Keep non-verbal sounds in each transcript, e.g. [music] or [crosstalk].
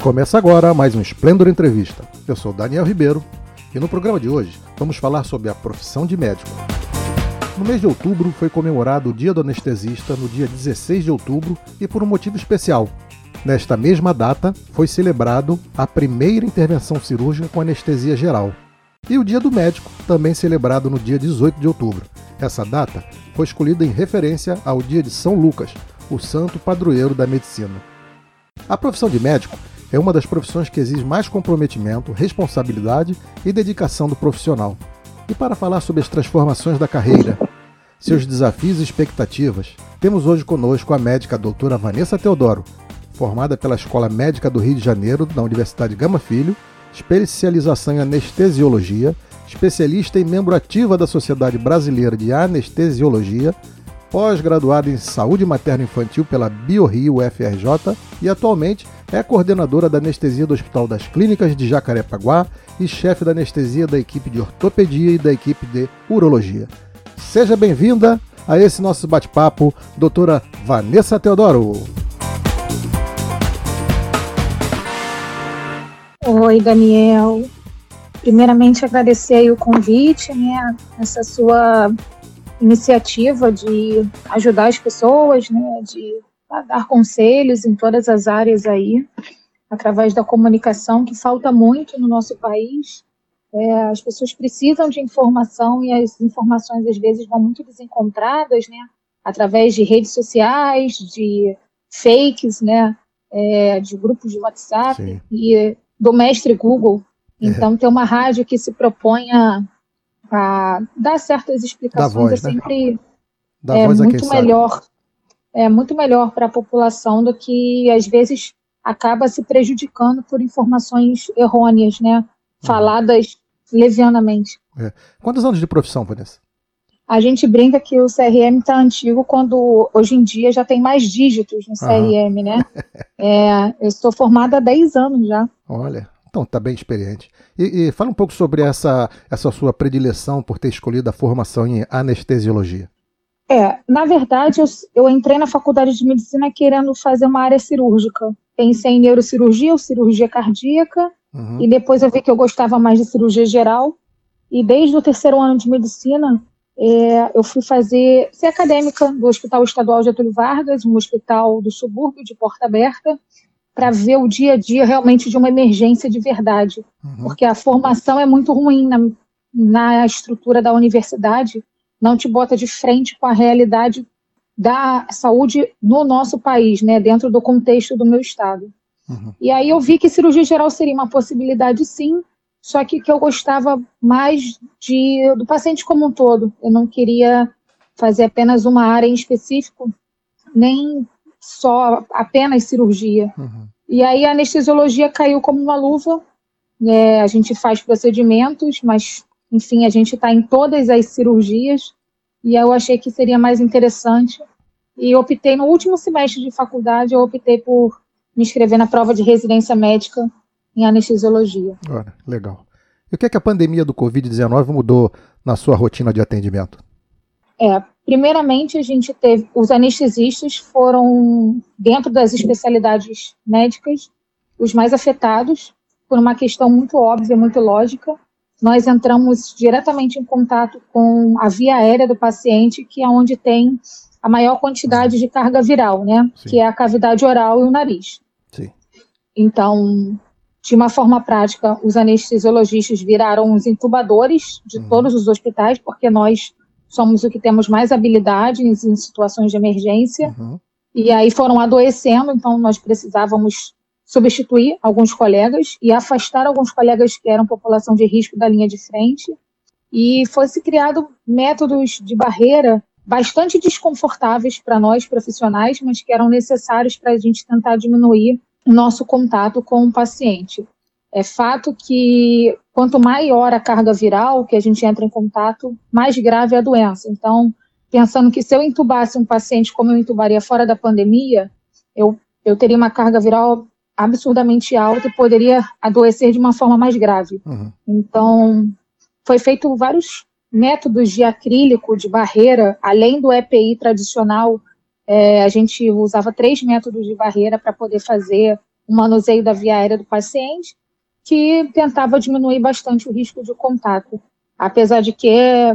Começa agora mais um Esplendor Entrevista. Eu sou Daniel Ribeiro e no programa de hoje vamos falar sobre a profissão de médico. No mês de outubro foi comemorado o Dia do Anestesista no dia 16 de outubro e por um motivo especial. Nesta mesma data foi celebrado a primeira intervenção cirúrgica com anestesia geral. E o Dia do Médico, também celebrado no dia 18 de outubro. Essa data foi escolhida em referência ao dia de São Lucas, o santo padroeiro da medicina. A profissão de médico é uma das profissões que exige mais comprometimento, responsabilidade e dedicação do profissional. E para falar sobre as transformações da carreira, seus desafios e expectativas, temos hoje conosco a médica doutora Vanessa Teodoro, formada pela Escola Médica do Rio de Janeiro, da Universidade Gama Filho, especialização em anestesiologia, especialista e membro ativa da Sociedade Brasileira de Anestesiologia, pós-graduada em Saúde Materno-Infantil pela BioRio UFRJ e atualmente é coordenadora da anestesia do Hospital das Clínicas de Jacarepaguá e chefe da anestesia da equipe de ortopedia e da equipe de urologia. Seja bem-vinda a esse nosso bate-papo, doutora Vanessa Teodoro. Oi, Daniel. Primeiramente, agradecer o convite, né, essa sua iniciativa de ajudar as pessoas, né, de dar conselhos em todas as áreas aí, através da comunicação, que falta muito no nosso país. É, as pessoas precisam de informação e as informações às vezes vão muito desencontradas, né, através de redes sociais, de fakes, né, é, de grupos de WhatsApp Sim. e do mestre Google. É. Então, é. ter uma rádio que se propõe a a dar certas explicações voz, é né? sempre né? é muito melhor. Sabe. É muito melhor para a população do que às vezes acaba se prejudicando por informações errôneas, né? Uhum. Faladas uhum. levianamente. É. Quantos anos de profissão, Vanessa? A gente brinca que o CRM está antigo quando hoje em dia já tem mais dígitos no CRM, uhum. né? [laughs] é, eu estou formada há 10 anos já. Olha, então, está bem experiente. E, e, fala um pouco sobre essa, essa sua predileção por ter escolhido a formação em anestesiologia. É, na verdade, eu, eu entrei na faculdade de medicina querendo fazer uma área cirúrgica. Pensei em neurocirurgia ou cirurgia cardíaca, uhum. e depois eu vi que eu gostava mais de cirurgia geral. E desde o terceiro ano de medicina, é, eu fui fazer, ser acadêmica do Hospital Estadual Getúlio Vargas, um hospital do subúrbio de Porta Aberta, para ver o dia a dia realmente de uma emergência de verdade. Uhum. Porque a formação é muito ruim na, na estrutura da universidade, não te bota de frente com a realidade da saúde no nosso país, né, dentro do contexto do meu estado. Uhum. E aí eu vi que cirurgia geral seria uma possibilidade sim, só que que eu gostava mais de do paciente como um todo. Eu não queria fazer apenas uma área em específico, nem só apenas cirurgia. Uhum. E aí a anestesiologia caiu como uma luva. É, a gente faz procedimentos, mas enfim, a gente está em todas as cirurgias. E eu achei que seria mais interessante. E optei no último semestre de faculdade, eu optei por me inscrever na prova de residência médica em anestesiologia. Olha, legal. E o que é que a pandemia do Covid-19 mudou na sua rotina de atendimento? É, primeiramente a gente teve os anestesistas foram dentro das especialidades médicas os mais afetados por uma questão muito óbvia, muito lógica. Nós entramos diretamente em contato com a via aérea do paciente, que é onde tem a maior quantidade de carga viral, né? Sim. Que é a cavidade oral e o nariz. Sim. Então, de uma forma prática, os anestesiologistas viraram os intubadores de uhum. todos os hospitais, porque nós somos o que temos mais habilidades em situações de emergência. Uhum. e aí foram adoecendo, então nós precisávamos substituir alguns colegas e afastar alguns colegas que eram população de risco da linha de frente. E foi-se criado métodos de barreira bastante desconfortáveis para nós profissionais, mas que eram necessários para a gente tentar diminuir o nosso contato com o paciente. É fato que quanto maior a carga viral que a gente entra em contato, mais grave é a doença. Então, pensando que se eu intubasse um paciente como eu intubaria fora da pandemia, eu, eu teria uma carga viral absurdamente alta e poderia adoecer de uma forma mais grave. Uhum. Então, foi feito vários métodos de acrílico, de barreira, além do EPI tradicional, é, a gente usava três métodos de barreira para poder fazer o manuseio da via aérea do paciente, que tentava diminuir bastante o risco de contato. Apesar de que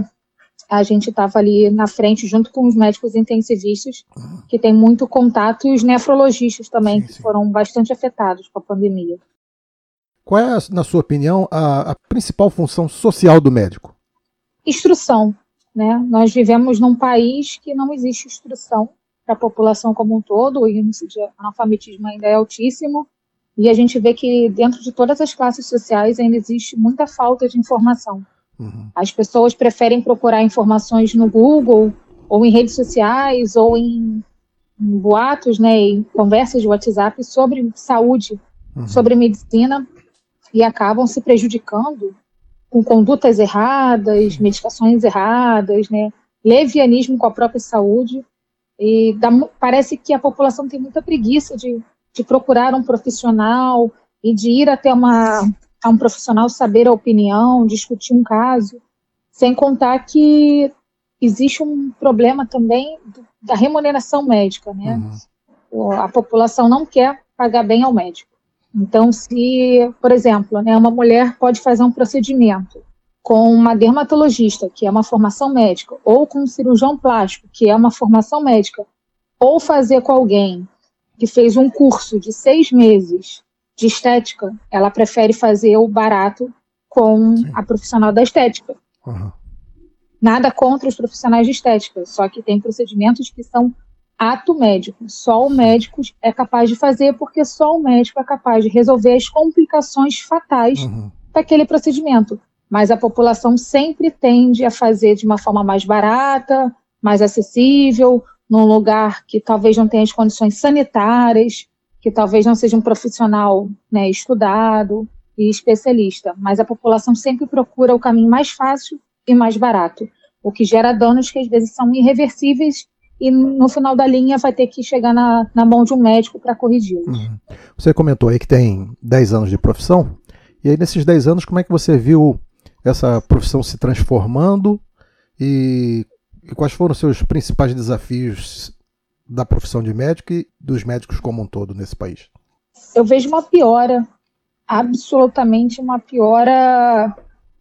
a gente estava ali na frente junto com os médicos intensivistas, que tem muito contato, e os nefrologistas também, sim, sim. que foram bastante afetados com a pandemia. Qual é, na sua opinião, a, a principal função social do médico? Instrução. Né? Nós vivemos num país que não existe instrução para a população como um todo, o índice de analfabetismo ainda é altíssimo, e a gente vê que dentro de todas as classes sociais ainda existe muita falta de informação. Uhum. As pessoas preferem procurar informações no Google, ou em redes sociais, ou em, em boatos, né, em conversas de WhatsApp sobre saúde, uhum. sobre medicina, e acabam se prejudicando com condutas erradas, medicações erradas, né, levianismo com a própria saúde. E dá, parece que a população tem muita preguiça de, de procurar um profissional e de ir até uma a um profissional saber a opinião, discutir um caso, sem contar que existe um problema também da remuneração médica, né? Uhum. A população não quer pagar bem ao médico. Então, se, por exemplo, né, uma mulher pode fazer um procedimento com uma dermatologista, que é uma formação médica, ou com um cirurgião plástico, que é uma formação médica, ou fazer com alguém que fez um curso de seis meses de estética, ela prefere fazer o barato com Sim. a profissional da estética. Uhum. Nada contra os profissionais de estética, só que tem procedimentos que são ato médico. Só o médico é capaz de fazer, porque só o médico é capaz de resolver as complicações fatais uhum. daquele procedimento. Mas a população sempre tende a fazer de uma forma mais barata, mais acessível, num lugar que talvez não tenha as condições sanitárias, que talvez não seja um profissional né, estudado e especialista, mas a população sempre procura o caminho mais fácil e mais barato, o que gera danos que às vezes são irreversíveis e no final da linha vai ter que chegar na, na mão de um médico para corrigi-los. Uhum. Você comentou aí que tem 10 anos de profissão, e aí nesses 10 anos, como é que você viu essa profissão se transformando e, e quais foram seus principais desafios da profissão de médico e dos médicos como um todo nesse país? Eu vejo uma piora, absolutamente uma piora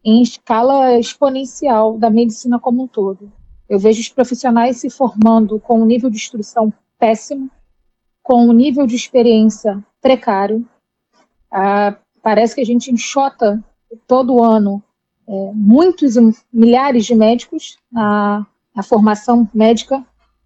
em escala exponencial da medicina como um todo. Eu vejo os profissionais se formando com um nível de instrução péssimo, com um nível de experiência precário. Ah, parece que a gente enxota todo ano é, muitos milhares de médicos na, na formação médica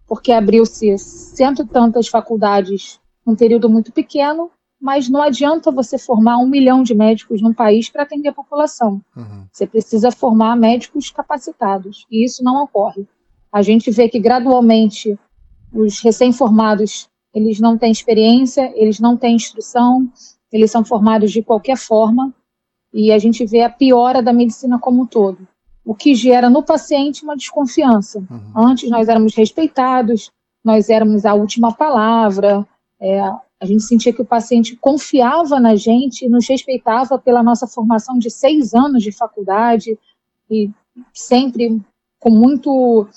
porque abriu-se cento e tantas faculdades num período muito pequeno, mas não adianta você formar um milhão de médicos num país para atender a população. Uhum. Você precisa formar médicos capacitados, e isso não ocorre. A gente vê que gradualmente os recém-formados eles não têm experiência, eles não têm instrução, eles são formados de qualquer forma, e a gente vê a piora da medicina como um todo o que gera no paciente uma desconfiança. Uhum. Antes nós éramos respeitados, nós éramos a última palavra, é, a gente sentia que o paciente confiava na gente e nos respeitava pela nossa formação de seis anos de faculdade e sempre com muito,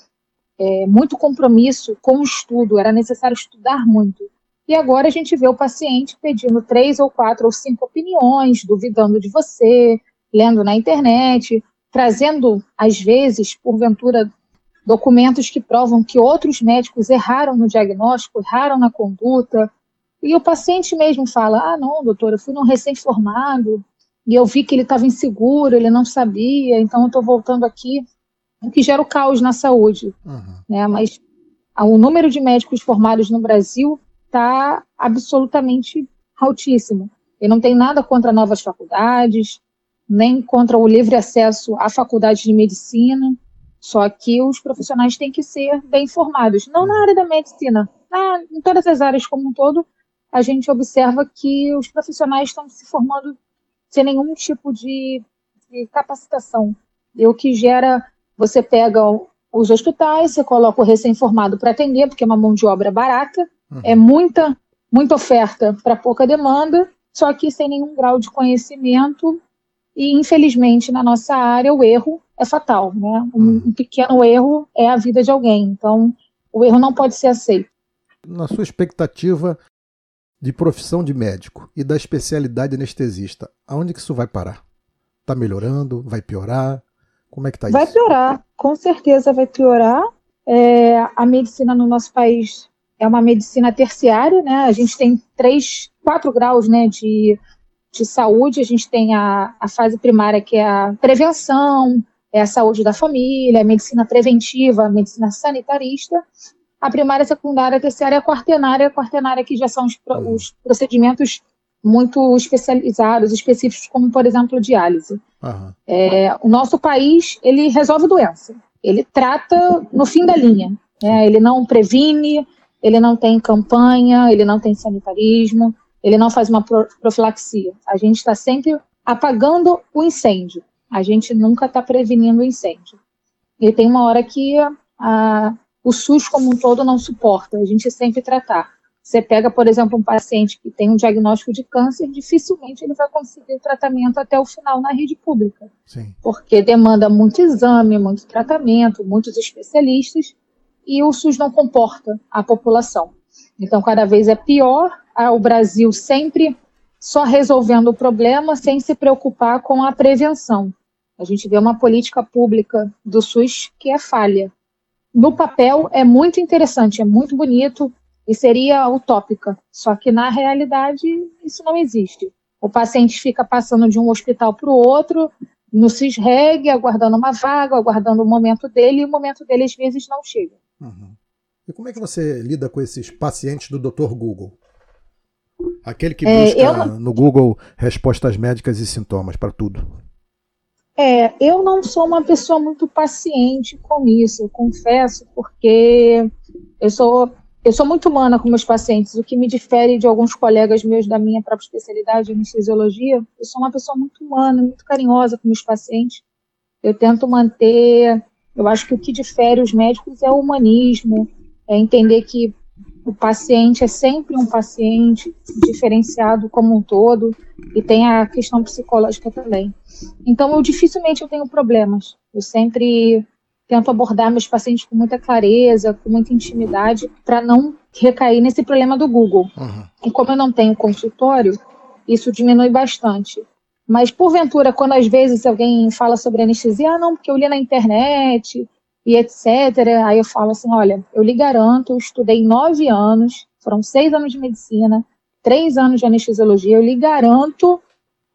é, muito compromisso com o estudo, era necessário estudar muito. E agora a gente vê o paciente pedindo três ou quatro ou cinco opiniões, duvidando de você, lendo na internet, trazendo, às vezes, porventura, documentos que provam que outros médicos erraram no diagnóstico, erraram na conduta, e o paciente mesmo fala: ah, não, doutor, eu fui num recém-formado e eu vi que ele estava inseguro, ele não sabia, então eu estou voltando aqui, o que gera o caos na saúde. Uhum. Né? Mas o número de médicos formados no Brasil está absolutamente altíssimo. E não tem nada contra novas faculdades, nem contra o livre acesso à faculdade de medicina, só que os profissionais têm que ser bem formados, não na área da medicina, na, em todas as áreas como um todo, a gente observa que os profissionais estão se formando sem nenhum tipo de, de capacitação, e o que gera, você pega os hospitais, você coloca o recém-formado para atender, porque é uma mão de obra barata, uhum. é muita, muita oferta para pouca demanda, só que sem nenhum grau de conhecimento, e infelizmente na nossa área o erro é fatal, né? Um, uhum. um pequeno erro é a vida de alguém, então o erro não pode ser aceito. Na sua expectativa de profissão de médico e da especialidade anestesista, aonde que isso vai parar? Está melhorando? Vai piorar? Como é que está isso? Vai piorar, com certeza vai piorar. É, a medicina no nosso país é uma medicina terciária, né? A gente tem três, quatro graus, né, de, de saúde. A gente tem a, a fase primária que é a prevenção, é a saúde da família, a medicina preventiva, a medicina sanitarista. A primária, a secundária, a terciária, a quartenária, a quartenária que já são os, os procedimentos muito especializados, específicos, como, por exemplo, diálise. Uhum. É, o nosso país, ele resolve doença. Ele trata no fim da linha. Né? Ele não previne, ele não tem campanha, ele não tem sanitarismo, ele não faz uma profilaxia. A gente está sempre apagando o incêndio. A gente nunca está prevenindo o incêndio. E tem uma hora que a, o SUS como um todo não suporta. A gente sempre tratar. Você pega, por exemplo, um paciente que tem um diagnóstico de câncer, dificilmente ele vai conseguir o tratamento até o final na rede pública. Sim. Porque demanda muito exame, muito tratamento, muitos especialistas, e o SUS não comporta a população. Então, cada vez é pior, o Brasil sempre só resolvendo o problema sem se preocupar com a prevenção. A gente vê uma política pública do SUS que é falha. No papel é muito interessante, é muito bonito, e seria utópica. Só que na realidade isso não existe. O paciente fica passando de um hospital para o outro, no CISREG, aguardando uma vaga, aguardando o momento dele, e o momento dele às vezes não chega. Uhum. E como é que você lida com esses pacientes do Dr. Google? Aquele que busca é, eu... no Google respostas médicas e sintomas para tudo. É, eu não sou uma pessoa muito paciente com isso, eu confesso, porque eu sou eu sou muito humana com meus pacientes, o que me difere de alguns colegas meus da minha própria especialidade, anestesiologia. Eu sou uma pessoa muito humana, muito carinhosa com meus pacientes. Eu tento manter. Eu acho que o que difere os médicos é o humanismo, é entender que o paciente é sempre um paciente diferenciado como um todo e tem a questão psicológica também. Então, eu dificilmente eu tenho problemas. Eu sempre tento abordar meus pacientes com muita clareza, com muita intimidade, para não recair nesse problema do Google. Uhum. E como eu não tenho consultório, isso diminui bastante. Mas, porventura, quando às vezes alguém fala sobre anestesia, ah, não, porque eu li na internet e etc., aí eu falo assim: olha, eu lhe garanto, eu estudei nove anos, foram seis anos de medicina, três anos de anestesiologia, eu lhe garanto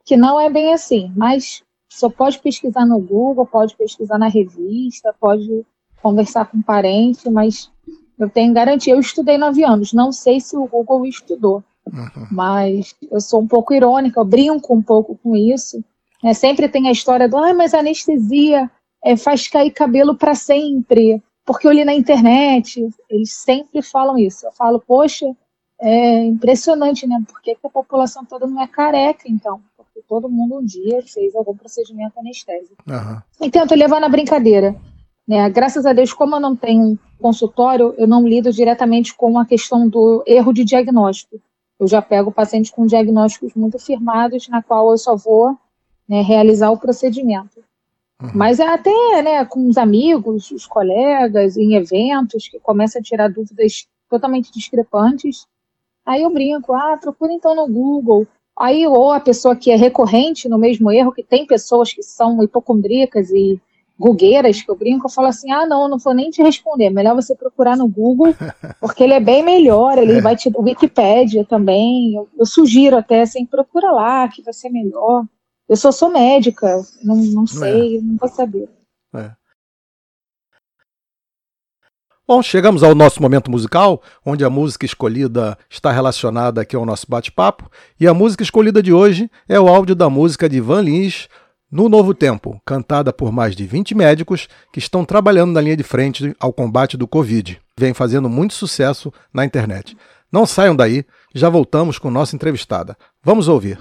que não é bem assim, mas só pode pesquisar no Google, pode pesquisar na revista, pode conversar com um parente, mas eu tenho garantia. Eu estudei nove anos, não sei se o Google estudou, uhum. mas eu sou um pouco irônica, eu brinco um pouco com isso. É, sempre tem a história do, ah, mas anestesia é, faz cair cabelo para sempre, porque eu li na internet. Eles sempre falam isso. Eu falo, poxa, é impressionante, né? Por que, que a população toda não é careca, então? todo mundo um dia fez algum procedimento anestésico. Uhum. E tento levar na brincadeira. Né? Graças a Deus, como eu não tenho consultório, eu não lido diretamente com a questão do erro de diagnóstico. Eu já pego pacientes com diagnósticos muito firmados, na qual eu só vou né, realizar o procedimento. Uhum. Mas é até né, com os amigos, os colegas, em eventos, que começam a tirar dúvidas totalmente discrepantes. Aí eu brinco, ah, procura então no Google Aí, ou a pessoa que é recorrente no mesmo erro, que tem pessoas que são hipocondríacas e gugueiras, que eu brinco, eu falo assim: ah, não, não vou nem te responder, melhor você procurar no Google, [laughs] porque ele é bem melhor, ele é. vai te. O Wikipedia também, eu, eu, sugiro até assim: procura lá, que vai ser melhor. Eu só sou médica, não, não sei, é. não vou saber. É. Bom, chegamos ao nosso momento musical, onde a música escolhida está relacionada aqui ao nosso bate-papo, e a música escolhida de hoje é o áudio da música de Van Lins, No Novo Tempo, cantada por mais de 20 médicos que estão trabalhando na linha de frente ao combate do Covid. Vem fazendo muito sucesso na internet. Não saiam daí, já voltamos com nossa entrevistada. Vamos ouvir.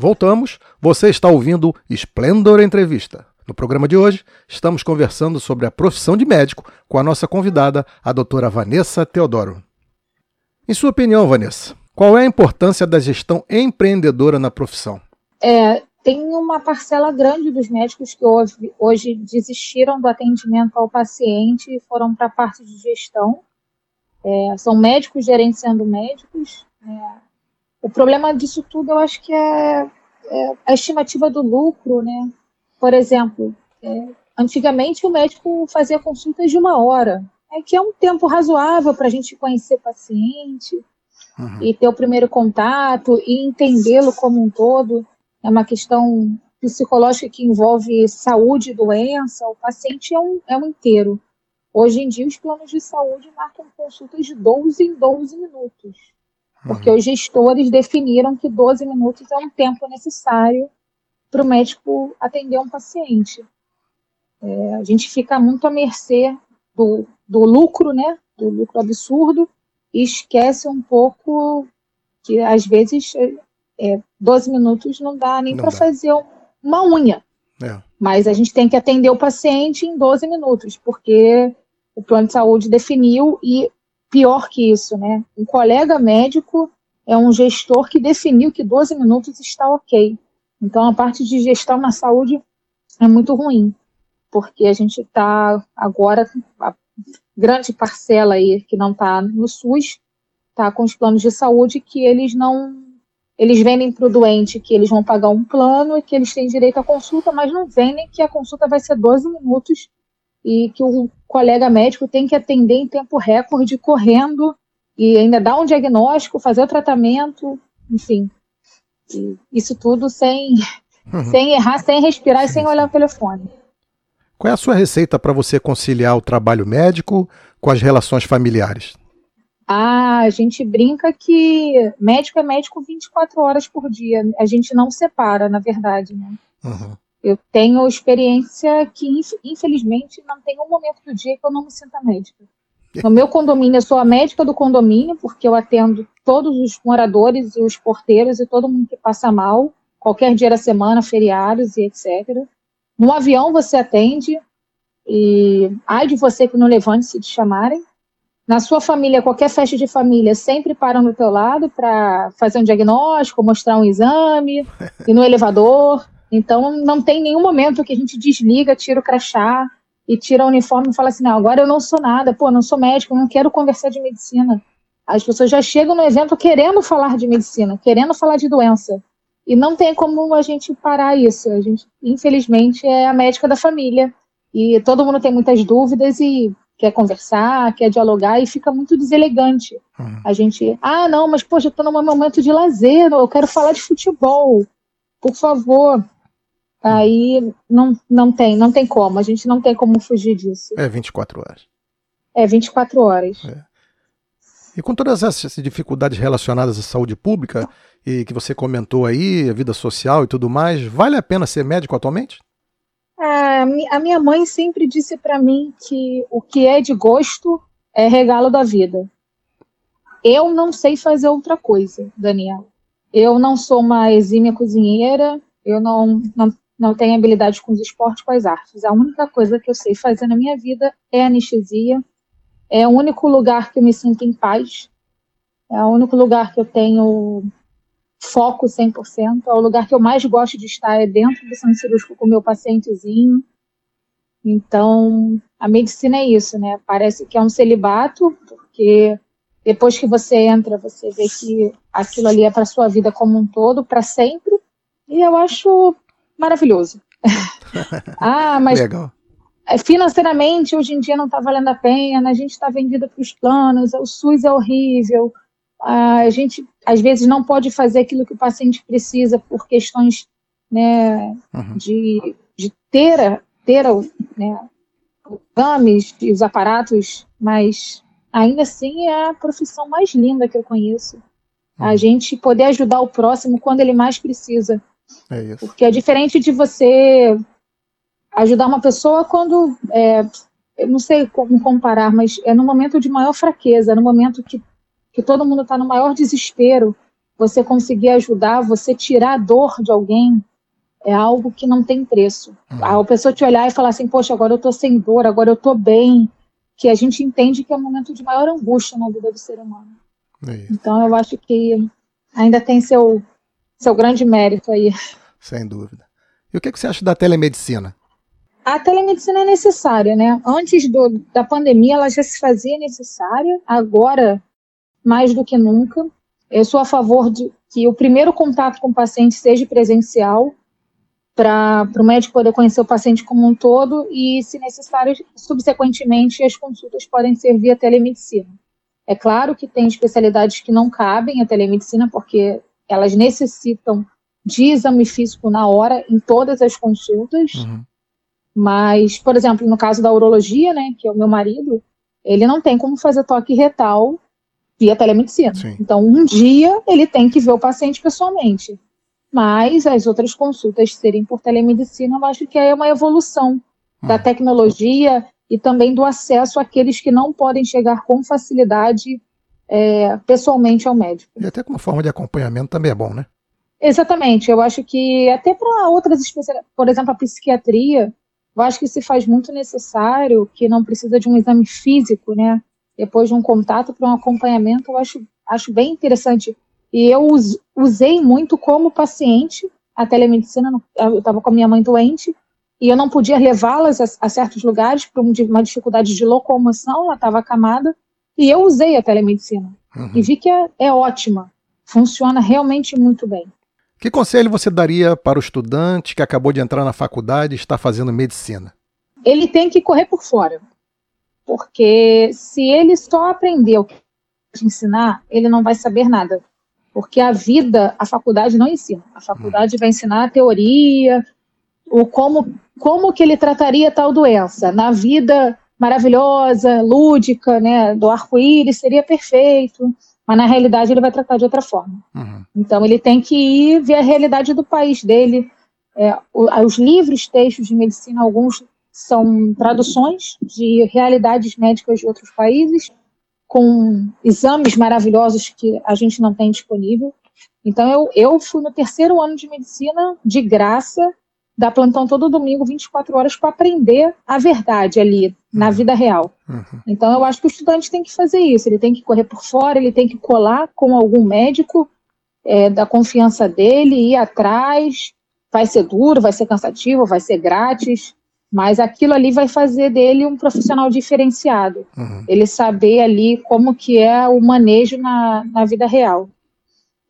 Voltamos, você está ouvindo Splendor Entrevista. No programa de hoje, estamos conversando sobre a profissão de médico com a nossa convidada, a doutora Vanessa Teodoro. Em sua opinião, Vanessa, qual é a importância da gestão empreendedora na profissão? É, tem uma parcela grande dos médicos que hoje, hoje desistiram do atendimento ao paciente e foram para a parte de gestão. É, são médicos gerenciando médicos. É, o problema disso tudo, eu acho que é, é a estimativa do lucro, né? Por exemplo, é, antigamente o médico fazia consultas de uma hora, é que é um tempo razoável para a gente conhecer o paciente uhum. e ter o primeiro contato e entendê-lo como um todo. É uma questão psicológica que envolve saúde e doença. O paciente é um, é um inteiro. Hoje em dia, os planos de saúde marcam consultas de 12 em 12 minutos porque uhum. os gestores definiram que 12 minutos é um tempo necessário para o médico atender um paciente. É, a gente fica muito à mercê do, do lucro, né, do lucro absurdo, e esquece um pouco que às vezes é, 12 minutos não dá nem para fazer uma unha. É. Mas a gente tem que atender o paciente em 12 minutos, porque o plano de saúde definiu e pior que isso, né? Um colega médico é um gestor que definiu que 12 minutos está ok. Então, a parte de gestão na saúde é muito ruim, porque a gente está agora, a grande parcela aí que não está no SUS, está com os planos de saúde que eles não. Eles vendem para o doente que eles vão pagar um plano e que eles têm direito à consulta, mas não vendem que a consulta vai ser 12 minutos e que o colega médico tem que atender em tempo recorde, correndo, e ainda dar um diagnóstico, fazer o tratamento, enfim. Isso tudo sem, uhum. sem errar, sem respirar e sem olhar o telefone. Qual é a sua receita para você conciliar o trabalho médico com as relações familiares? Ah, a gente brinca que médico é médico 24 horas por dia. A gente não separa, na verdade, né? Uhum. Eu tenho experiência que, infelizmente, não tem um momento do dia que eu não me sinta médica. [laughs] No meu condomínio, eu sou a médica do condomínio, porque eu atendo todos os moradores e os porteiros e todo mundo que passa mal, qualquer dia da semana, feriados e etc. No avião você atende, e ai de você que não levante se te chamarem. Na sua família, qualquer festa de família, sempre param do teu lado para fazer um diagnóstico, mostrar um exame, [laughs] e no elevador. Então, não tem nenhum momento que a gente desliga, tira o crachá e tira o uniforme e fala assim: não, agora eu não sou nada, pô, não sou médico, não quero conversar de medicina. As pessoas já chegam no evento querendo falar de medicina, querendo falar de doença. E não tem como a gente parar isso. A gente, infelizmente, é a médica da família. E todo mundo tem muitas dúvidas e quer conversar, quer dialogar e fica muito deselegante. Uhum. A gente, ah, não, mas poxa, eu tô num momento de lazer, eu quero falar de futebol. Por favor, Aí não, não tem, não tem como, a gente não tem como fugir disso. É 24 horas. É 24 horas. É. E com todas essas dificuldades relacionadas à saúde pública e que você comentou aí, a vida social e tudo mais, vale a pena ser médico atualmente? É, a minha mãe sempre disse para mim que o que é de gosto é regalo da vida. Eu não sei fazer outra coisa, Daniel. Eu não sou uma exímia cozinheira, eu não, não não tenho habilidade com os esportes, com as artes. A única coisa que eu sei fazer na minha vida é anestesia. É o único lugar que eu me sinto em paz. É o único lugar que eu tenho foco 100%. É o lugar que eu mais gosto de estar é dentro do centro cirúrgico com o meu pacientezinho. Então, a medicina é isso, né? Parece que é um celibato, porque depois que você entra, você vê que aquilo ali é para sua vida como um todo, para sempre. E eu acho maravilhoso. [laughs] ah, mas Legal. É, financeiramente hoje em dia não está valendo a pena, a gente está vendida para os planos, o SUS é horrível, a gente às vezes não pode fazer aquilo que o paciente precisa por questões né, uhum. de de ter, ter né, exames e os aparatos, mas ainda assim é a profissão mais linda que eu conheço. A uhum. gente poder ajudar o próximo quando ele mais precisa. É isso. Porque é diferente de você ajudar uma pessoa quando. É, eu não sei como comparar, mas é no momento de maior fraqueza, no momento que, que todo mundo está no maior desespero. Você conseguir ajudar, você tirar a dor de alguém, é algo que não tem preço. Uhum. A pessoa te olhar e falar assim, poxa, agora eu estou sem dor, agora eu estou bem, que a gente entende que é um momento de maior angústia na vida do ser humano. É então eu acho que ainda tem seu, seu grande mérito aí. Sem dúvida. E o que, que você acha da telemedicina? A telemedicina é necessária, né? Antes do, da pandemia ela já se fazia necessária, agora mais do que nunca. Eu sou a favor de que o primeiro contato com o paciente seja presencial, para o médico poder conhecer o paciente como um todo e, se necessário, subsequentemente, as consultas podem ser via telemedicina. É claro que tem especialidades que não cabem à telemedicina, porque elas necessitam de exame físico na hora em todas as consultas. Uhum. Mas, por exemplo, no caso da urologia, né, que é o meu marido, ele não tem como fazer toque retal via telemedicina. Sim. Então, um dia ele tem que ver o paciente pessoalmente mas as outras consultas serem por telemedicina, eu acho que é uma evolução da hum. tecnologia e também do acesso àqueles que não podem chegar com facilidade é, pessoalmente ao médico. E até como forma de acompanhamento também é bom, né? Exatamente, eu acho que até para outras especialidades, por exemplo, a psiquiatria, eu acho que se faz muito necessário, que não precisa de um exame físico, né? Depois de um contato para um acompanhamento, eu acho, acho bem interessante e eu usei muito como paciente a telemedicina. Eu estava com a minha mãe doente e eu não podia levá-las a, a, certos lugares por uma dificuldade de locomoção, ela estava acamada. E eu usei a telemedicina uhum. e vi que é, é ótima, funciona realmente muito bem. Que conselho você daria para o estudante que acabou de entrar na faculdade e está fazendo medicina? Ele tem que correr por fora, porque se ele só aprender o que ensinar, ele não vai saber nada porque a vida, a faculdade não ensina. A faculdade vai ensinar a teoria, o como, como que ele trataria tal doença. Na vida maravilhosa, lúdica, né, do arco-íris, seria perfeito, mas na realidade ele vai tratar de outra forma. Uhum. Então ele tem que ir ver a realidade do país dele. É, os livros, textos de medicina, alguns são traduções de realidades médicas de outros países, com exames maravilhosos que a gente não tem disponível. Então, eu, eu fui no terceiro ano de medicina, de graça, da plantão todo domingo, 24 horas, para aprender a verdade ali, na uhum. vida real. Uhum. Então, eu acho que o estudante tem que fazer isso, ele tem que correr por fora, ele tem que colar com algum médico é, da confiança dele, ir atrás. Vai ser duro, vai ser cansativo, vai ser grátis, mas aquilo ali vai fazer dele um profissional diferenciado. Uhum. Ele saber ali como que é o manejo na, na vida real.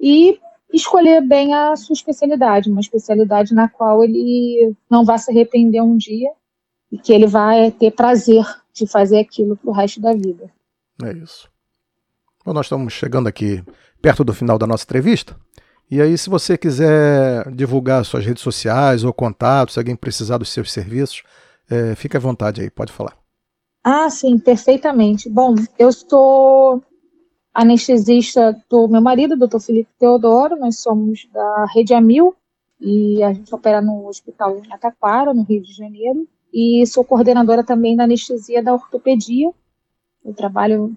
E escolher bem a sua especialidade, uma especialidade na qual ele não vai se arrepender um dia e que ele vai ter prazer de fazer aquilo pro resto da vida. É isso. Bom, nós estamos chegando aqui perto do final da nossa entrevista. E aí, se você quiser divulgar suas redes sociais ou contatos, se alguém precisar dos seus serviços, é, fique à vontade aí, pode falar. Ah, sim, perfeitamente. Bom, eu sou anestesista do meu marido, doutor Felipe Teodoro, nós somos da Rede Amil e a gente opera no Hospital Ataquara, no Rio de Janeiro, e sou coordenadora também da anestesia da ortopedia. Eu trabalho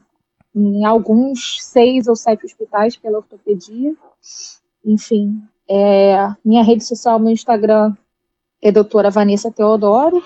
em alguns seis ou sete hospitais pela ortopedia enfim, é, minha rede social, meu Instagram é doutora Vanessa Teodoro.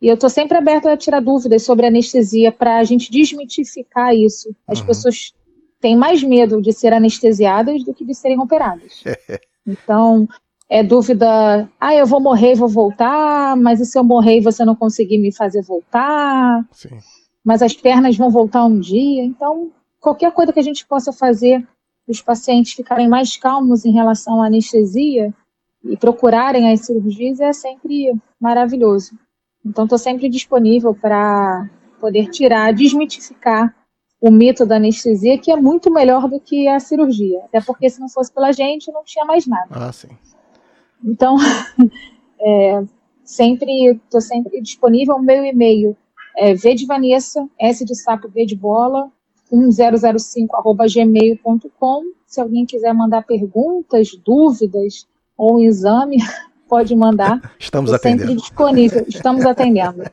E eu estou sempre aberta a tirar dúvidas sobre anestesia para a gente desmitificar isso. As uhum. pessoas têm mais medo de ser anestesiadas do que de serem operadas. [laughs] então, é dúvida, ah, eu vou morrer e vou voltar, mas e se eu morrer e você não conseguir me fazer voltar? Sim. Mas as pernas vão voltar um dia. Então, qualquer coisa que a gente possa fazer os pacientes ficarem mais calmos em relação à anestesia e procurarem as cirurgias é sempre maravilhoso. Então, estou sempre disponível para poder tirar, desmitificar o mito da anestesia, que é muito melhor do que a cirurgia. Até porque, se não fosse pela gente, não tinha mais nada. Ah, sim. Então, [laughs] é, sempre estou sempre disponível. O meu e-mail é v de Vanessa, S de sapo, V de bola, 1005 arroba gmail.com. Se alguém quiser mandar perguntas, dúvidas ou um exame, [laughs] pode mandar. [laughs] Estamos atendendo. Sempre disponível. Estamos atendendo.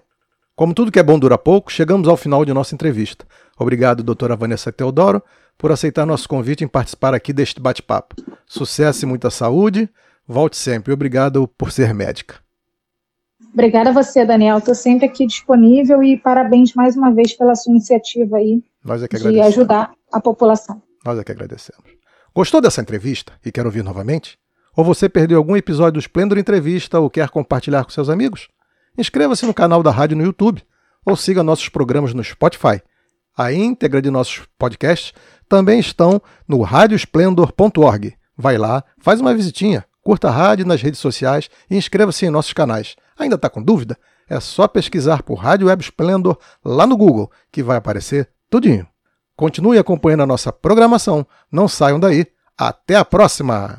Como tudo que é bom dura pouco, chegamos ao final de nossa entrevista. Obrigado, doutora Vanessa Teodoro, por aceitar nosso convite em participar aqui deste bate-papo. Sucesso e muita saúde. Volte sempre. Obrigado por ser médica. Obrigada a você, Daniel. Estou sempre aqui disponível e parabéns mais uma vez pela sua iniciativa aí é de ajudar a população. Nós é que agradecemos. Gostou dessa entrevista e quer ouvir novamente? Ou você perdeu algum episódio do Esplendor Entrevista ou quer compartilhar com seus amigos? Inscreva-se no canal da rádio no YouTube ou siga nossos programas no Spotify. A íntegra de nossos podcasts também estão no radiosplendor.org. Vai lá, faz uma visitinha, curta a rádio nas redes sociais e inscreva-se em nossos canais. Ainda está com dúvida? É só pesquisar por Rádio Web Splendor lá no Google, que vai aparecer tudinho. Continue acompanhando a nossa programação. Não saiam daí. Até a próxima!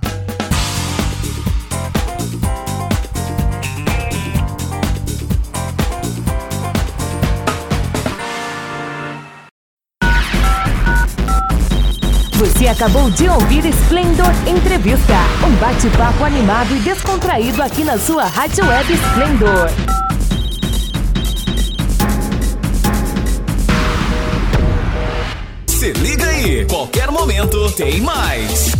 Acabou de ouvir Splendor Entrevista, um bate-papo animado e descontraído aqui na sua Rádio Web Splendor. Se liga aí, qualquer momento tem mais.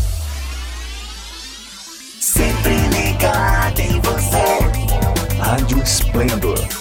Sempre ligado em você. Rádio Splendor.